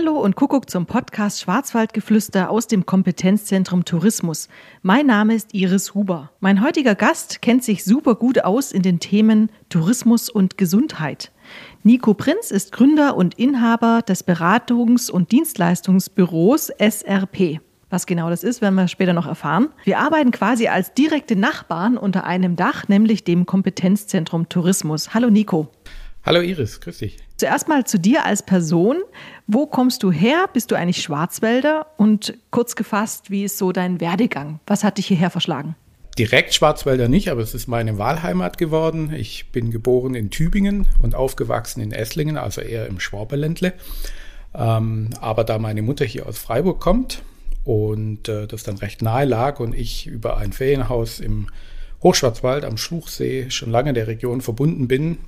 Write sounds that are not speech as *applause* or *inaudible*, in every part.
Hallo und Kuckuck zum Podcast Schwarzwaldgeflüster aus dem Kompetenzzentrum Tourismus. Mein Name ist Iris Huber. Mein heutiger Gast kennt sich super gut aus in den Themen Tourismus und Gesundheit. Nico Prinz ist Gründer und Inhaber des Beratungs- und Dienstleistungsbüros SRP. Was genau das ist, werden wir später noch erfahren. Wir arbeiten quasi als direkte Nachbarn unter einem Dach, nämlich dem Kompetenzzentrum Tourismus. Hallo Nico. Hallo Iris, grüß dich. Zuerst mal zu dir als Person. Wo kommst du her? Bist du eigentlich Schwarzwälder? Und kurz gefasst, wie ist so dein Werdegang? Was hat dich hierher verschlagen? Direkt Schwarzwälder nicht, aber es ist meine Wahlheimat geworden. Ich bin geboren in Tübingen und aufgewachsen in Esslingen, also eher im Schwaberländle. Ähm, aber da meine Mutter hier aus Freiburg kommt und äh, das dann recht nahe lag und ich über ein Ferienhaus im Hochschwarzwald am Schluchsee schon lange der Region verbunden bin,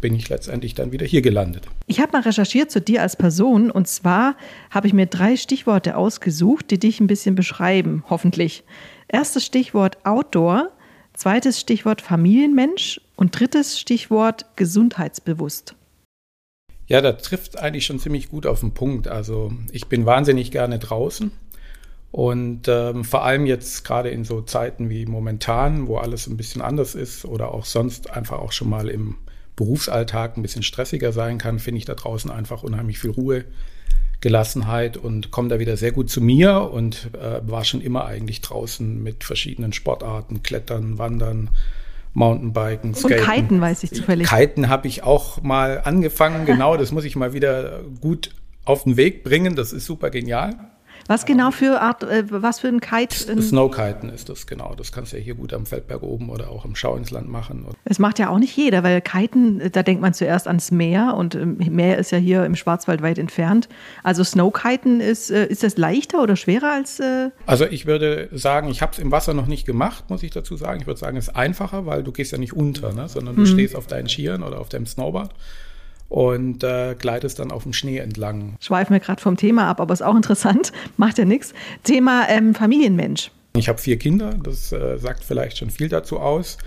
bin ich letztendlich dann wieder hier gelandet. Ich habe mal recherchiert zu dir als Person und zwar habe ich mir drei Stichworte ausgesucht, die dich ein bisschen beschreiben, hoffentlich. Erstes Stichwort Outdoor, zweites Stichwort Familienmensch und drittes Stichwort gesundheitsbewusst. Ja, da trifft eigentlich schon ziemlich gut auf den Punkt. Also ich bin wahnsinnig gerne draußen. Und ähm, vor allem jetzt gerade in so Zeiten wie momentan, wo alles ein bisschen anders ist oder auch sonst einfach auch schon mal im Berufsalltag ein bisschen stressiger sein kann, finde ich da draußen einfach unheimlich viel Ruhe, Gelassenheit und komme da wieder sehr gut zu mir und äh, war schon immer eigentlich draußen mit verschiedenen Sportarten, Klettern, Wandern, Mountainbiken, Skaten. Und Kiten weiß ich zufällig. Kiten habe ich auch mal angefangen, genau, das muss ich mal wieder gut auf den Weg bringen, das ist super genial. Was genau für Art, äh, was für ein Kite? Snowkiten ist das, genau. Das kannst du ja hier gut am Feldberg oben oder auch im Schauinsland machen. Das macht ja auch nicht jeder, weil Kiten, da denkt man zuerst ans Meer und ähm, Meer ist ja hier im Schwarzwald weit entfernt. Also Snowkiten ist, äh, ist das leichter oder schwerer als? Äh also ich würde sagen, ich habe es im Wasser noch nicht gemacht, muss ich dazu sagen. Ich würde sagen, es ist einfacher, weil du gehst ja nicht unter, ne? sondern du mhm. stehst auf deinen Skiern oder auf deinem Snowboard und äh, gleitest dann auf dem Schnee entlang. Schweifen wir gerade vom Thema ab, aber ist auch interessant, *laughs* macht ja nichts. Thema ähm, Familienmensch. Ich habe vier Kinder, das äh, sagt vielleicht schon viel dazu aus.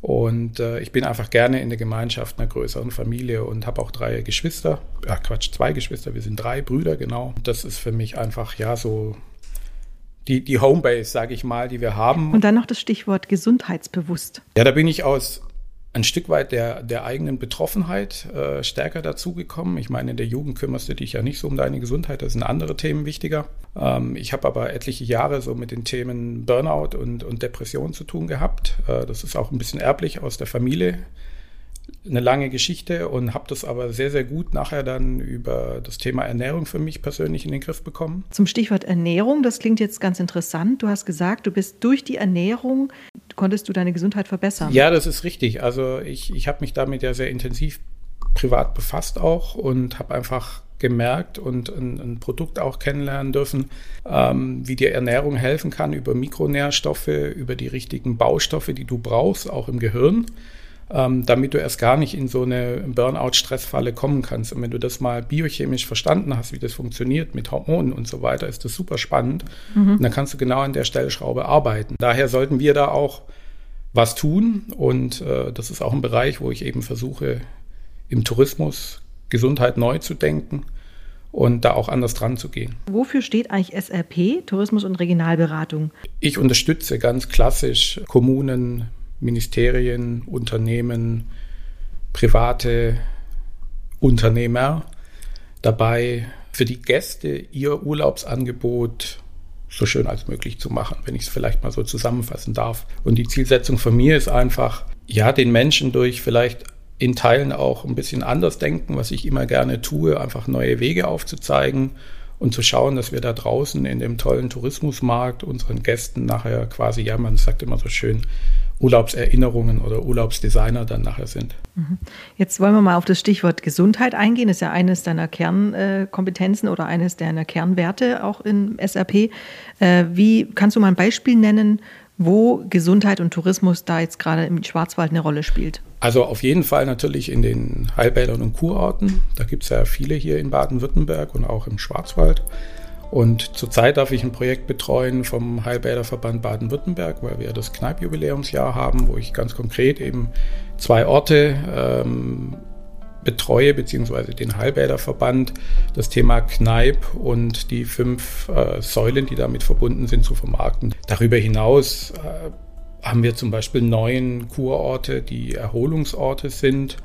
Und äh, ich bin einfach gerne in der Gemeinschaft einer größeren Familie und habe auch drei Geschwister. Ja, Quatsch, zwei Geschwister, wir sind drei Brüder, genau. Das ist für mich einfach, ja, so die, die Homebase, sage ich mal, die wir haben. Und dann noch das Stichwort gesundheitsbewusst. Ja, da bin ich aus ein Stück weit der, der eigenen Betroffenheit äh, stärker dazugekommen. Ich meine, in der Jugend kümmerst du dich ja nicht so um deine Gesundheit, da sind andere Themen wichtiger. Ähm, ich habe aber etliche Jahre so mit den Themen Burnout und, und Depression zu tun gehabt. Äh, das ist auch ein bisschen erblich aus der Familie eine lange Geschichte und habe das aber sehr, sehr gut nachher dann über das Thema Ernährung für mich persönlich in den Griff bekommen. Zum Stichwort Ernährung, das klingt jetzt ganz interessant. Du hast gesagt, du bist durch die Ernährung, konntest du deine Gesundheit verbessern. Ja, das ist richtig. Also ich, ich habe mich damit ja sehr intensiv privat befasst auch und habe einfach gemerkt und ein, ein, Produkt auch kennenlernen dürfen, ähm, wie dir Ernährung helfen kann über Mikronährstoffe, über die richtigen Baustoffe, die du brauchst, auch im Gehirn ähm, damit du erst gar nicht in so eine Burnout-Stressfalle kommen kannst. Und wenn du das mal biochemisch verstanden hast, wie das funktioniert mit Hormonen und so weiter, ist das super spannend. Mhm. Und dann kannst du genau an der Stellschraube arbeiten. Daher sollten wir da auch was tun. Und äh, das ist auch ein Bereich, wo ich eben versuche, im Tourismus Gesundheit neu zu denken und da auch anders dran zu gehen. Wofür steht eigentlich SRP, Tourismus und Regionalberatung? Ich unterstütze ganz klassisch Kommunen, Ministerien, Unternehmen, private Unternehmer dabei, für die Gäste ihr Urlaubsangebot so schön als möglich zu machen, wenn ich es vielleicht mal so zusammenfassen darf. Und die Zielsetzung von mir ist einfach, ja, den Menschen durch vielleicht in Teilen auch ein bisschen anders denken, was ich immer gerne tue, einfach neue Wege aufzuzeigen und zu schauen, dass wir da draußen in dem tollen Tourismusmarkt unseren Gästen nachher quasi, ja, man sagt immer so schön, Urlaubserinnerungen oder Urlaubsdesigner dann nachher sind. Mhm. Jetzt wollen wir mal auf das Stichwort Gesundheit eingehen. Das ist ja eines deiner Kernkompetenzen oder eines deiner Kernwerte auch in SAP. Äh, wie kannst du mal ein Beispiel nennen, wo Gesundheit und Tourismus da jetzt gerade im Schwarzwald eine Rolle spielt? Also auf jeden Fall natürlich in den Heilbädern und Kurorten. Da gibt es ja viele hier in Baden-Württemberg und auch im Schwarzwald. Und zurzeit darf ich ein Projekt betreuen vom Heilbäderverband Baden-Württemberg, weil wir das Kneipjubiläumsjahr haben, wo ich ganz konkret eben zwei Orte ähm, betreue, beziehungsweise den Heilbäderverband, das Thema Kneipp und die fünf äh, Säulen, die damit verbunden sind, zu vermarkten. Darüber hinaus äh, haben wir zum Beispiel neun Kurorte, die Erholungsorte sind.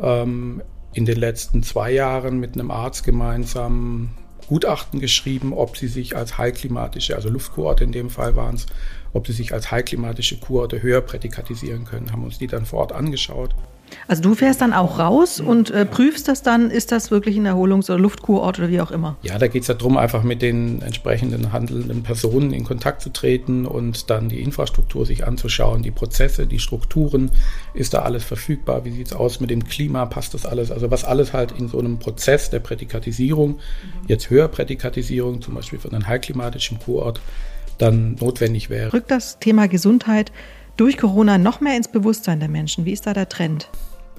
Ähm, in den letzten zwei Jahren mit einem Arzt gemeinsam Gutachten geschrieben, ob sie sich als heilklimatische, also Luftkurorte in dem Fall waren es, ob sie sich als heilklimatische Kurorte höher prädikatisieren können, haben uns die dann vor Ort angeschaut. Also du fährst dann auch raus und äh, prüfst das dann, ist das wirklich ein Erholungs- oder Luftkurort oder wie auch immer? Ja, da geht es ja darum, einfach mit den entsprechenden handelnden Personen in Kontakt zu treten und dann die Infrastruktur sich anzuschauen, die Prozesse, die Strukturen, ist da alles verfügbar, wie sieht es aus mit dem Klima, passt das alles? Also was alles halt in so einem Prozess der Prädikatisierung, jetzt höher Prädikatisierung, zum Beispiel von einem heilklimatischen Kurort, dann notwendig wäre. Rückt das Thema Gesundheit durch Corona noch mehr ins Bewusstsein der Menschen? Wie ist da der Trend?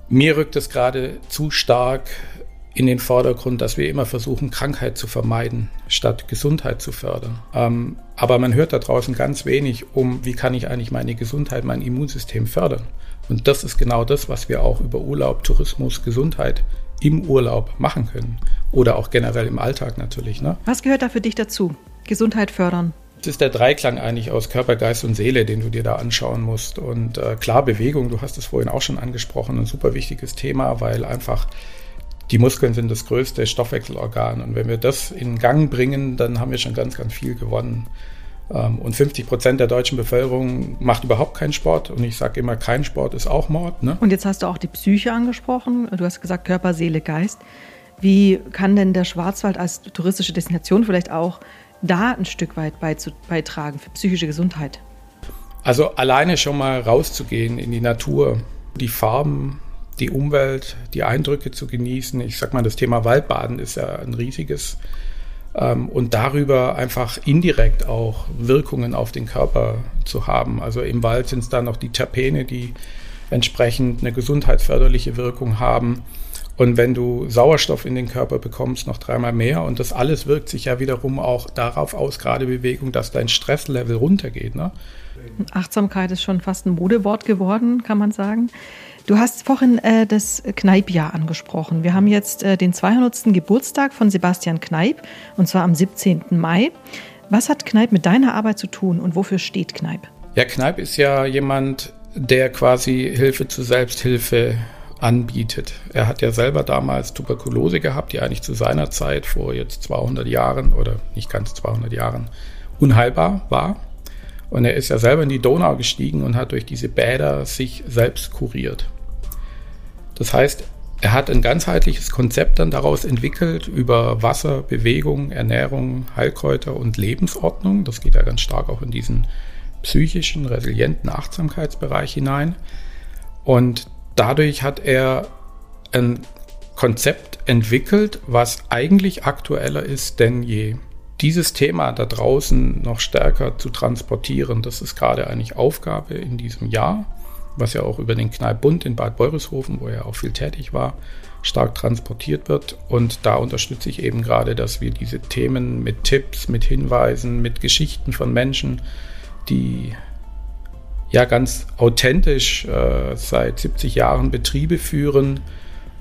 Mir rückt es gerade zu stark in den Vordergrund, dass wir immer versuchen, Krankheit zu vermeiden, statt Gesundheit zu fördern. Ähm, aber man hört da draußen ganz wenig um, wie kann ich eigentlich meine Gesundheit, mein Immunsystem fördern. Und das ist genau das, was wir auch über Urlaub, Tourismus, Gesundheit im Urlaub machen können. Oder auch generell im Alltag natürlich. Ne? Was gehört da für dich dazu? Gesundheit fördern? Das ist der Dreiklang eigentlich aus Körper, Geist und Seele, den du dir da anschauen musst. Und äh, klar, Bewegung, du hast es vorhin auch schon angesprochen, ein super wichtiges Thema, weil einfach die Muskeln sind das größte Stoffwechselorgan. Und wenn wir das in Gang bringen, dann haben wir schon ganz, ganz viel gewonnen. Ähm, und 50 Prozent der deutschen Bevölkerung macht überhaupt keinen Sport. Und ich sage immer, kein Sport ist auch Mord. Ne? Und jetzt hast du auch die Psyche angesprochen. Du hast gesagt Körper, Seele, Geist. Wie kann denn der Schwarzwald als touristische Destination vielleicht auch da ein Stück weit beitragen für psychische Gesundheit? Also alleine schon mal rauszugehen in die Natur, die Farben, die Umwelt, die Eindrücke zu genießen. Ich sag mal, das Thema Waldbaden ist ja ein riesiges. Ähm, und darüber einfach indirekt auch Wirkungen auf den Körper zu haben. Also im Wald sind es dann noch die Terpene, die entsprechend eine gesundheitsförderliche Wirkung haben. Und wenn du Sauerstoff in den Körper bekommst, noch dreimal mehr. Und das alles wirkt sich ja wiederum auch darauf aus, gerade Bewegung, dass dein Stresslevel runtergeht. Ne? Achtsamkeit ist schon fast ein Modewort geworden, kann man sagen. Du hast vorhin äh, das Kneipjahr angesprochen. Wir haben jetzt äh, den 200. Geburtstag von Sebastian Kneip und zwar am 17. Mai. Was hat Kneip mit deiner Arbeit zu tun und wofür steht Kneip? Ja, Kneip ist ja jemand, der quasi Hilfe zur Selbsthilfe anbietet. Er hat ja selber damals Tuberkulose gehabt, die eigentlich zu seiner Zeit vor jetzt 200 Jahren oder nicht ganz 200 Jahren unheilbar war. Und er ist ja selber in die Donau gestiegen und hat durch diese Bäder sich selbst kuriert. Das heißt, er hat ein ganzheitliches Konzept dann daraus entwickelt über Wasser, Bewegung, Ernährung, Heilkräuter und Lebensordnung. Das geht ja ganz stark auch in diesen psychischen, resilienten Achtsamkeitsbereich hinein. Und dadurch hat er ein Konzept entwickelt, was eigentlich aktueller ist denn je. Dieses Thema da draußen noch stärker zu transportieren, das ist gerade eigentlich Aufgabe in diesem Jahr, was ja auch über den Kneippbund in Bad Beurishofen, wo er auch viel tätig war, stark transportiert wird. Und da unterstütze ich eben gerade, dass wir diese Themen mit Tipps, mit Hinweisen, mit Geschichten von Menschen, die ja ganz authentisch äh, seit 70 Jahren Betriebe führen,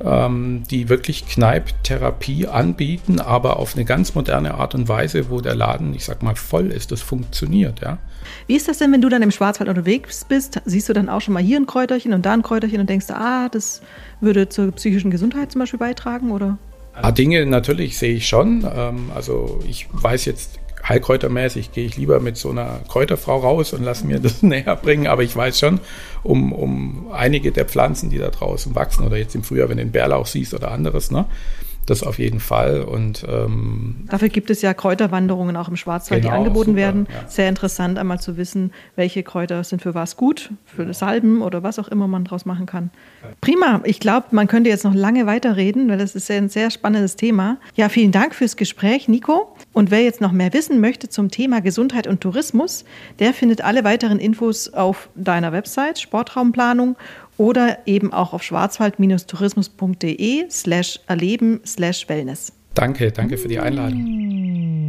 ähm, die wirklich Kneipptherapie anbieten, aber auf eine ganz moderne Art und Weise, wo der Laden, ich sag mal, voll ist. Das funktioniert, ja. Wie ist das denn, wenn du dann im Schwarzwald unterwegs bist? Siehst du dann auch schon mal hier ein Kräuterchen und da ein Kräuterchen und denkst, ah, das würde zur psychischen Gesundheit zum Beispiel beitragen, oder? Ah, Dinge natürlich sehe ich schon. Ähm, also ich weiß jetzt heilkräutermäßig gehe ich lieber mit so einer Kräuterfrau raus und lasse mir das *laughs* näher bringen. Aber ich weiß schon um, um einige der Pflanzen, die da draußen wachsen oder jetzt im Frühjahr, wenn du den Bärlauch siehst oder anderes, ne? Das auf jeden Fall. Und ähm, dafür gibt es ja Kräuterwanderungen auch im Schwarzwald, genau, die angeboten super, werden. Ja. Sehr interessant, einmal zu wissen, welche Kräuter sind für was gut, für das Salben oder was auch immer man daraus machen kann. Prima. Ich glaube, man könnte jetzt noch lange weiterreden, weil das ist ein sehr spannendes Thema. Ja, vielen Dank fürs Gespräch, Nico. Und wer jetzt noch mehr wissen möchte zum Thema Gesundheit und Tourismus, der findet alle weiteren Infos auf deiner Website Sportraumplanung oder eben auch auf schwarzwald-tourismus.de slash erleben slash wellness. Danke, danke für die Einladung.